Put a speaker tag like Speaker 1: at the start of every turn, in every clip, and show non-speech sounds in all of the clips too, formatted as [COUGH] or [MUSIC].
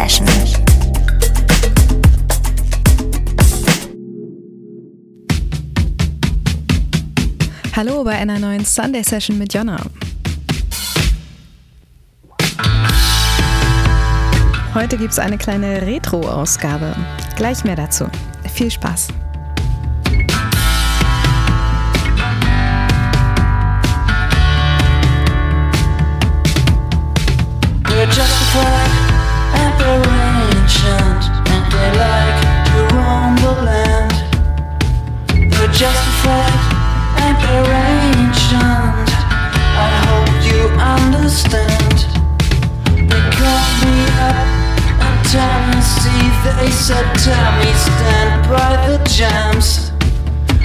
Speaker 1: Session.
Speaker 2: Hallo bei einer neuen Sunday Session mit Jonna. Heute gibt es eine kleine Retro-Ausgabe. Gleich mehr dazu. Viel Spaß!
Speaker 3: They said, tell me, stand by the jams.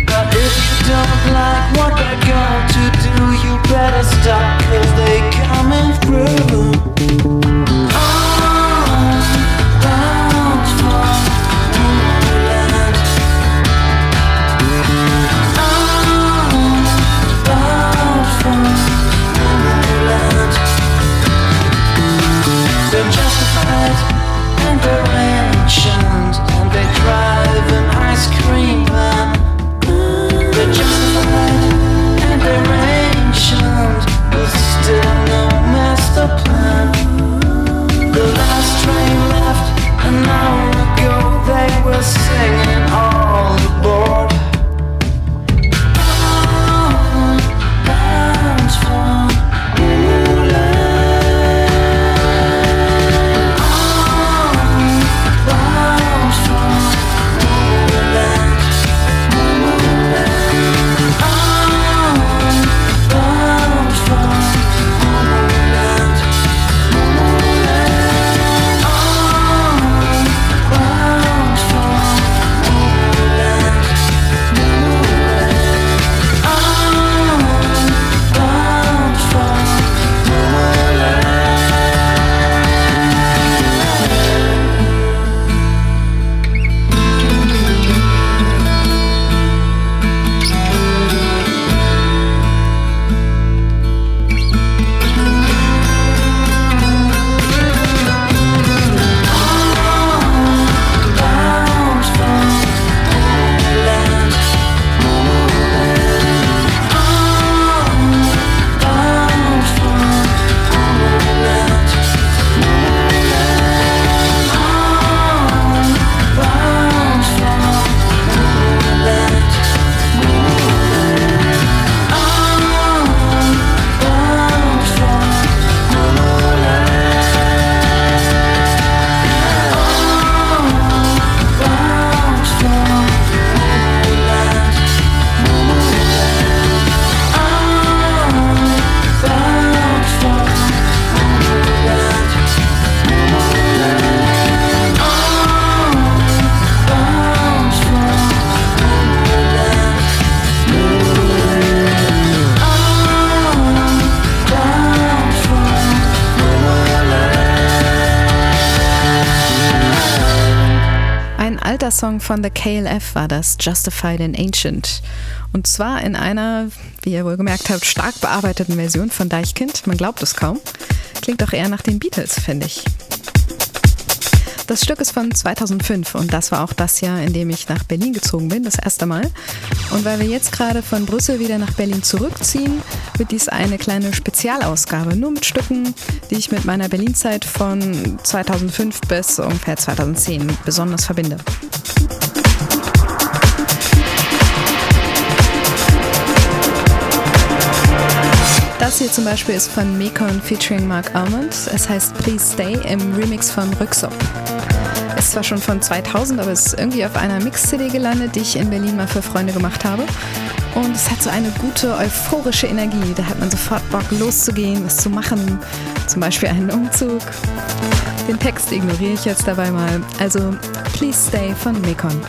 Speaker 3: But if you don't like what they're going to do, you better stop, cause they coming through.
Speaker 2: Song von The KLF war das, Justified and Ancient. Und zwar in einer, wie ihr wohl gemerkt habt, stark bearbeiteten Version von Deichkind. Man glaubt es kaum. Klingt doch eher nach den Beatles, finde ich. Das Stück ist von 2005 und das war auch das Jahr, in dem ich nach Berlin gezogen bin, das erste Mal. Und weil wir jetzt gerade von Brüssel wieder nach Berlin zurückziehen, wird dies eine kleine Spezialausgabe, nur mit Stücken, die ich mit meiner Berlinzeit von 2005 bis ungefähr 2010 besonders verbinde. Das hier zum Beispiel ist von Mekon featuring Mark Almond. Es heißt Please Stay im Remix von Rücksop. Ist zwar schon von 2000, aber es ist irgendwie auf einer Mix-CD gelandet, die ich in Berlin mal für Freunde gemacht habe. Und es hat so eine gute, euphorische Energie. Da hat man sofort Bock loszugehen, was zu machen. Zum Beispiel einen Umzug. Den Text ignoriere ich jetzt dabei mal. Also Please Stay von Mekon.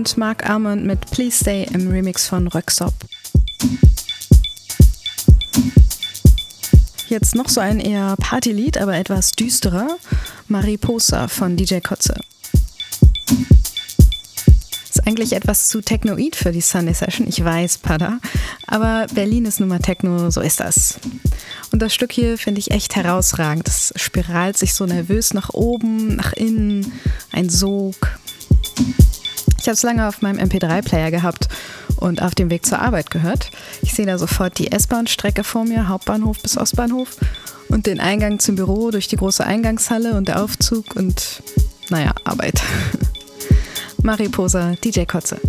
Speaker 2: Und Mark Almond mit Please Stay im Remix von Röksop. Jetzt noch so ein eher Partylied, aber etwas düsterer. Mariposa von DJ Kotze. Ist eigentlich etwas zu technoid für die Sunday Session, ich weiß, Pada. Aber Berlin ist nun mal Techno, so ist das. Und das Stück hier finde ich echt herausragend. Es spiralt sich so nervös nach oben, nach innen, ein Sog. Ich habe es lange auf meinem MP3-Player gehabt und auf dem Weg zur Arbeit gehört. Ich sehe da sofort die S-Bahn-Strecke vor mir, Hauptbahnhof bis Ostbahnhof und den Eingang zum Büro durch die große Eingangshalle und der Aufzug und naja, Arbeit. [LAUGHS] Mariposa, DJ Kotze.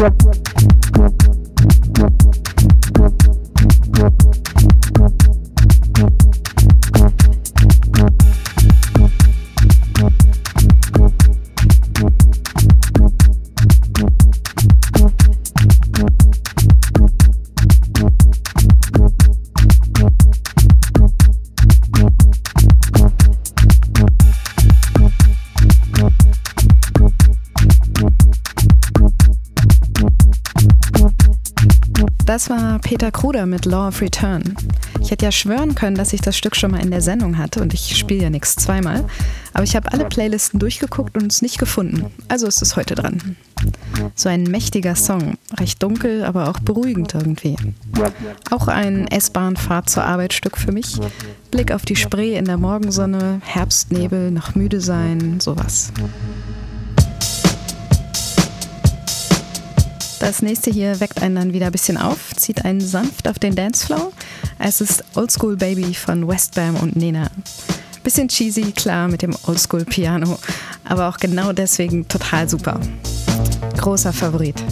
Speaker 2: drop Das war Peter Kruder mit Law of Return. Ich hätte ja schwören können, dass ich das Stück schon mal in der Sendung hatte und ich spiele ja nichts zweimal. Aber ich habe alle Playlisten durchgeguckt und es nicht gefunden. Also ist es heute dran. So ein mächtiger Song, recht dunkel, aber auch beruhigend irgendwie. Auch ein S-Bahn-Fahrt zur Arbeit Stück für mich. Blick auf die Spree in der Morgensonne, Herbstnebel, noch müde sein, sowas. Das nächste hier weckt einen dann wieder ein bisschen auf, zieht einen sanft auf den Dancefloor. Es ist Oldschool Baby von Westbam und Nena. Bisschen cheesy, klar, mit dem Oldschool Piano, aber auch genau deswegen total super. Großer Favorit.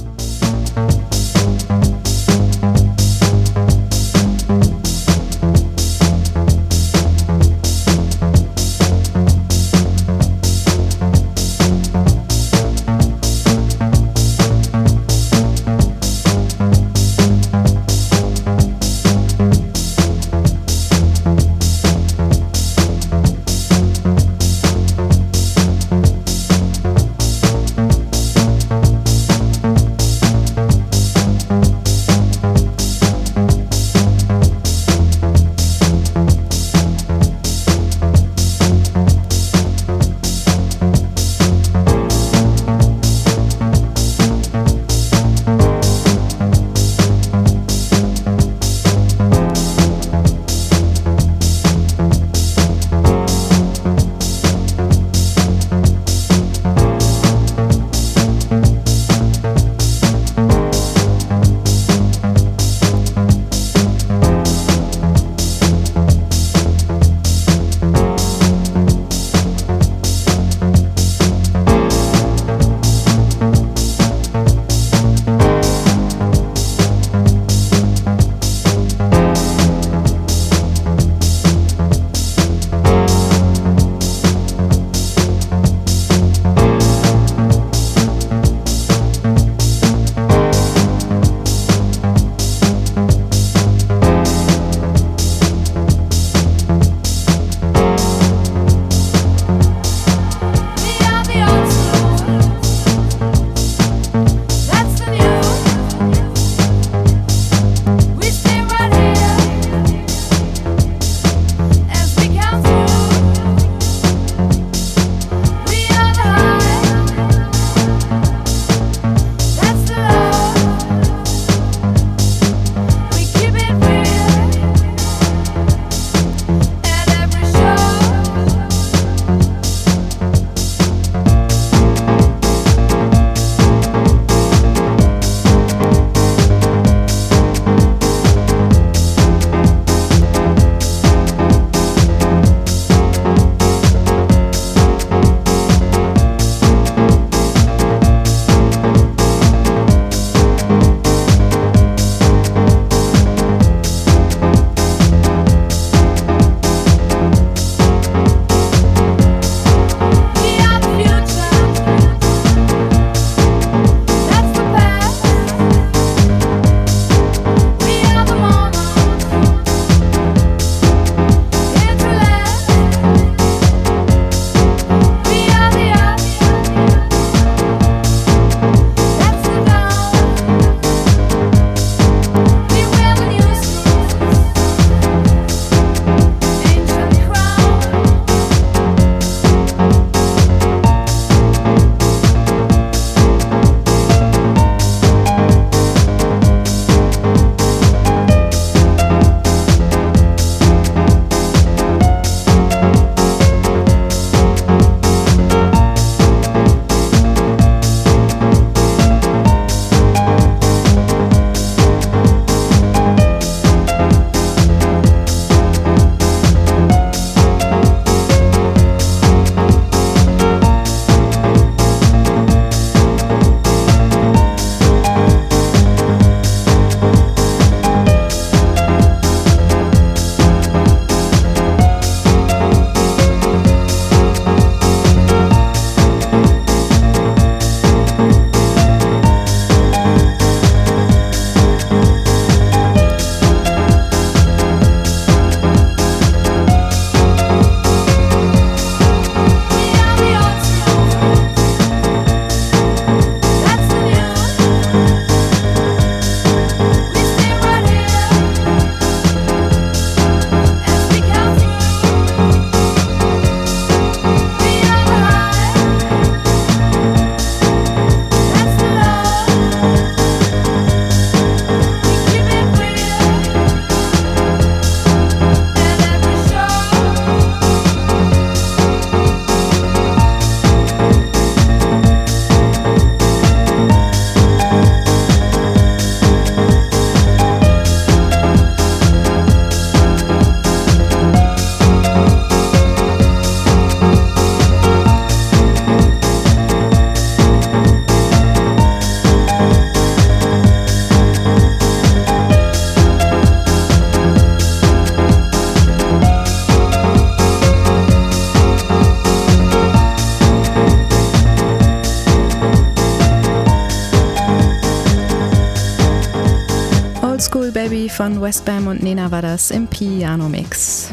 Speaker 2: School Baby von Westbam und Nena war das im Piano Mix.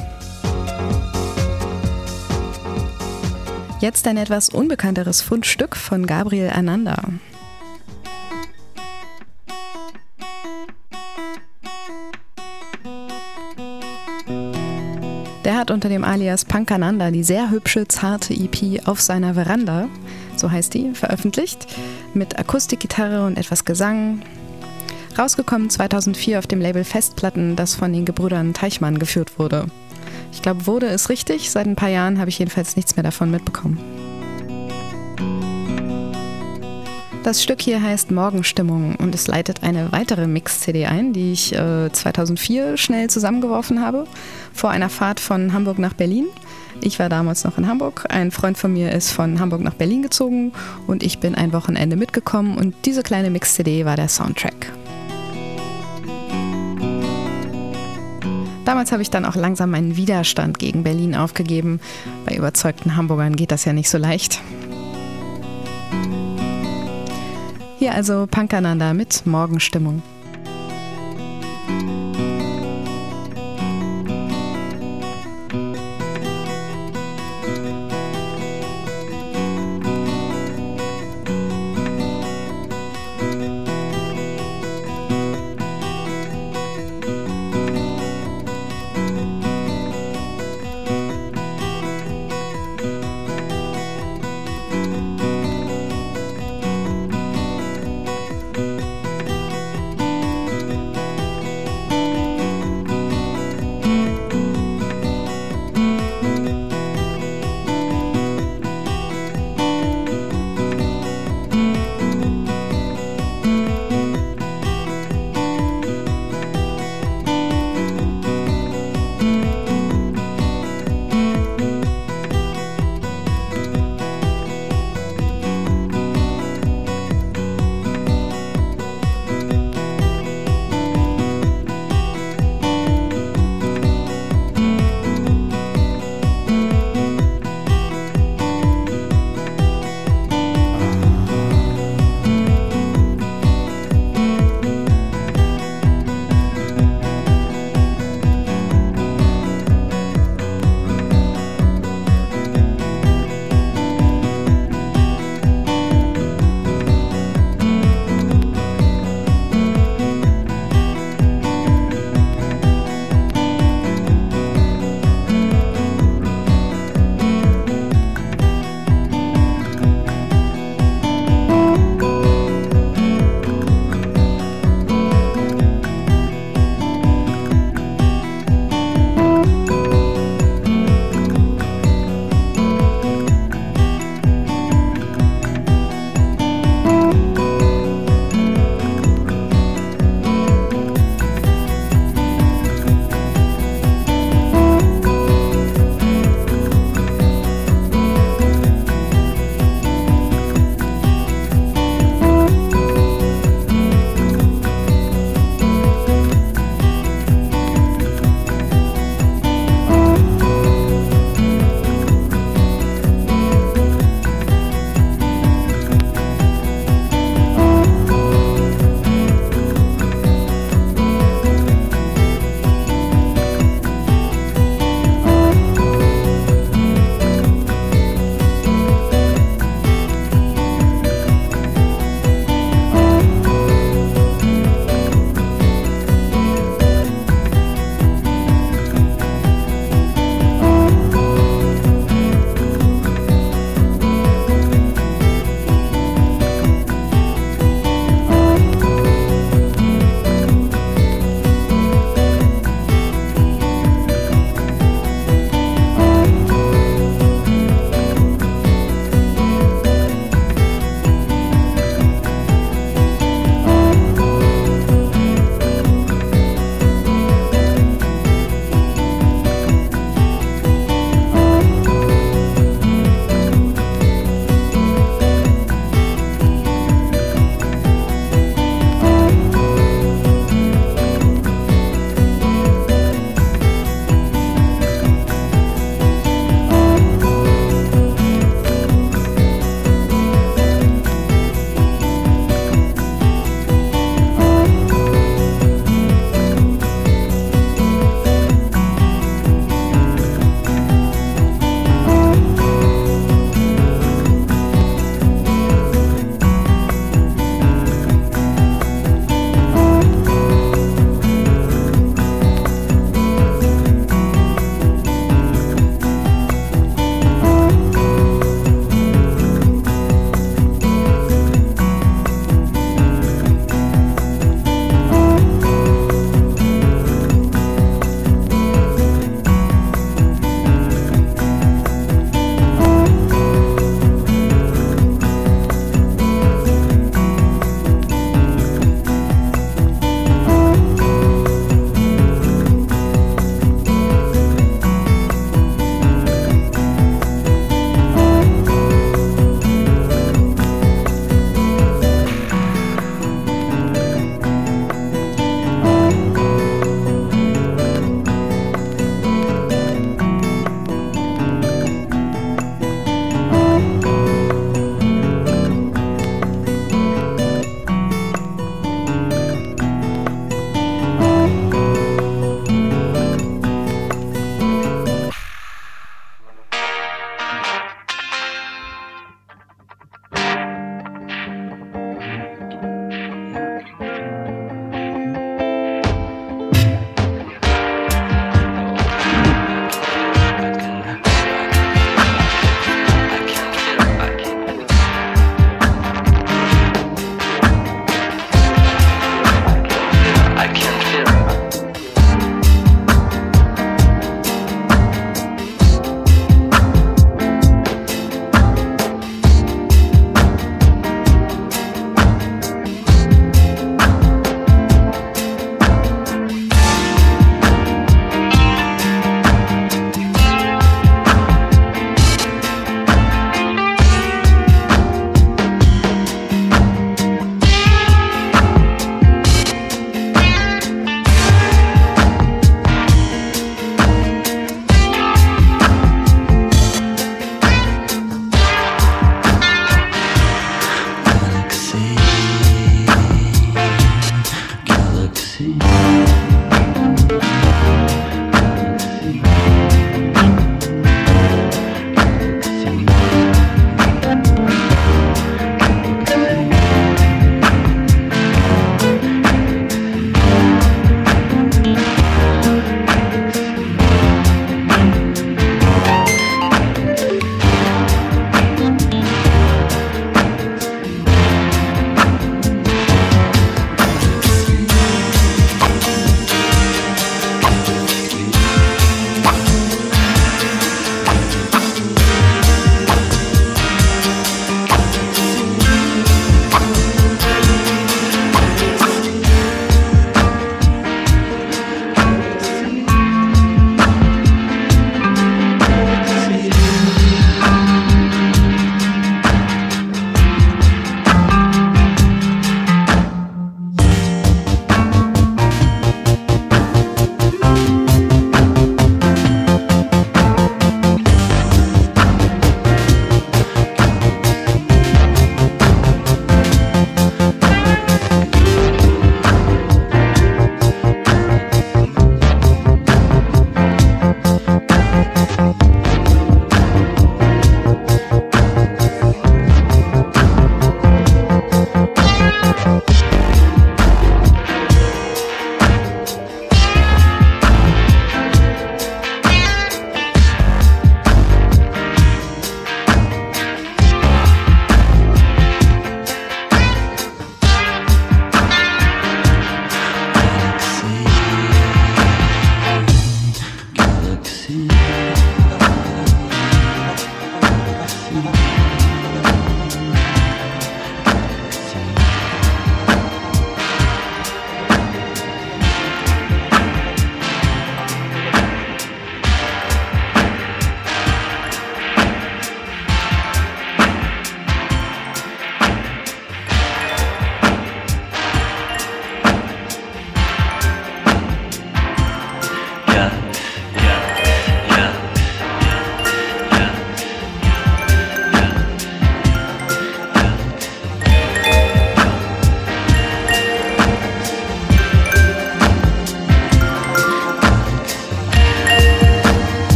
Speaker 2: Jetzt ein etwas unbekannteres Fundstück von Gabriel Ananda. Der hat unter dem Alias Pankananda die sehr hübsche, zarte EP auf seiner Veranda, so heißt die, veröffentlicht, mit Akustikgitarre und etwas Gesang. Rausgekommen 2004 auf dem Label Festplatten, das von den Gebrüdern Teichmann geführt wurde. Ich glaube, wurde es richtig. Seit ein paar Jahren habe ich jedenfalls nichts mehr davon mitbekommen. Das Stück hier heißt Morgenstimmung und es leitet eine weitere Mix-CD ein, die ich äh, 2004 schnell zusammengeworfen habe, vor einer Fahrt von Hamburg nach Berlin. Ich war damals noch in Hamburg, ein Freund von mir ist von Hamburg nach Berlin gezogen und ich bin ein Wochenende mitgekommen und diese kleine Mix-CD war der Soundtrack. Damals habe ich dann auch langsam meinen Widerstand gegen Berlin aufgegeben. Bei überzeugten Hamburgern geht das ja nicht so leicht. Hier also Punkananda mit Morgenstimmung.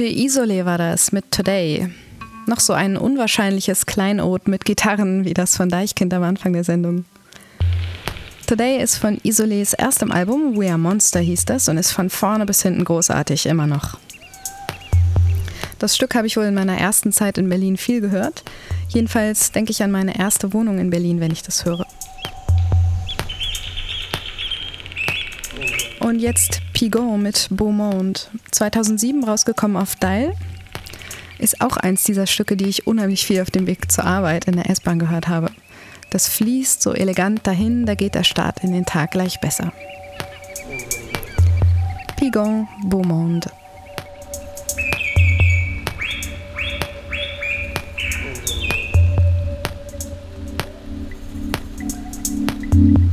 Speaker 2: Der gute Isolé war das mit Today. Noch so ein unwahrscheinliches Kleinod mit Gitarren wie das von Deichkind am Anfang der Sendung. Today ist von Isolés erstem Album, We Are Monster hieß das, und ist von vorne bis hinten großartig, immer noch. Das Stück habe ich wohl in meiner ersten Zeit in Berlin viel gehört. Jedenfalls denke ich an meine erste Wohnung in Berlin, wenn ich das höre. Und jetzt Pigot mit Beaumont. 2007 rausgekommen auf Dial. Ist auch eins dieser Stücke, die ich unheimlich viel auf dem Weg zur Arbeit in der S-Bahn gehört habe. Das fließt so elegant dahin, da geht der Start in den Tag gleich besser. Pigon Beaumont. thank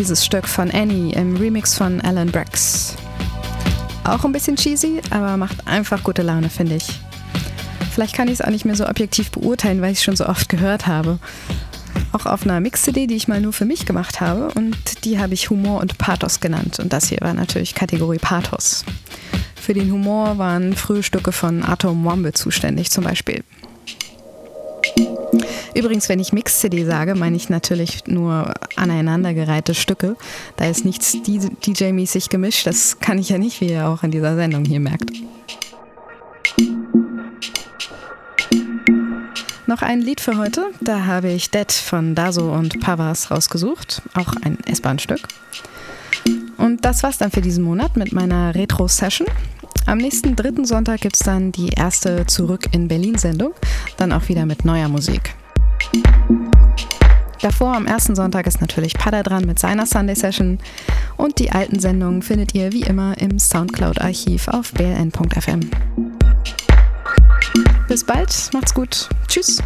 Speaker 2: dieses Stück von Annie im Remix von Alan Brax. Auch ein bisschen cheesy, aber macht einfach gute Laune, finde ich. Vielleicht kann ich es auch nicht mehr so objektiv beurteilen, weil ich es schon so oft gehört habe. Auch auf einer Mix-CD, die ich mal nur für mich gemacht habe und die habe ich Humor und Pathos genannt. Und das hier war natürlich Kategorie Pathos. Für den Humor waren frühe Stücke von Atom Womble zuständig, zum Beispiel. Übrigens, wenn ich Mix-CD sage, meine ich natürlich nur aneinandergereihte Stücke. Da ist nichts DJ-mäßig gemischt. Das kann ich ja nicht, wie ihr auch in dieser Sendung hier merkt. Noch ein Lied für heute. Da habe ich Dead von Daso und Pavas rausgesucht. Auch ein S-Bahn-Stück. Und das war's dann für diesen Monat mit meiner Retro-Session. Am nächsten dritten Sonntag gibt es dann die erste Zurück in Berlin-Sendung. Dann auch wieder mit neuer Musik. Davor am ersten Sonntag ist natürlich Pada dran mit seiner Sunday Session und die alten Sendungen findet ihr wie immer im Soundcloud-Archiv auf bln.fm. Bis bald, macht's gut. Tschüss.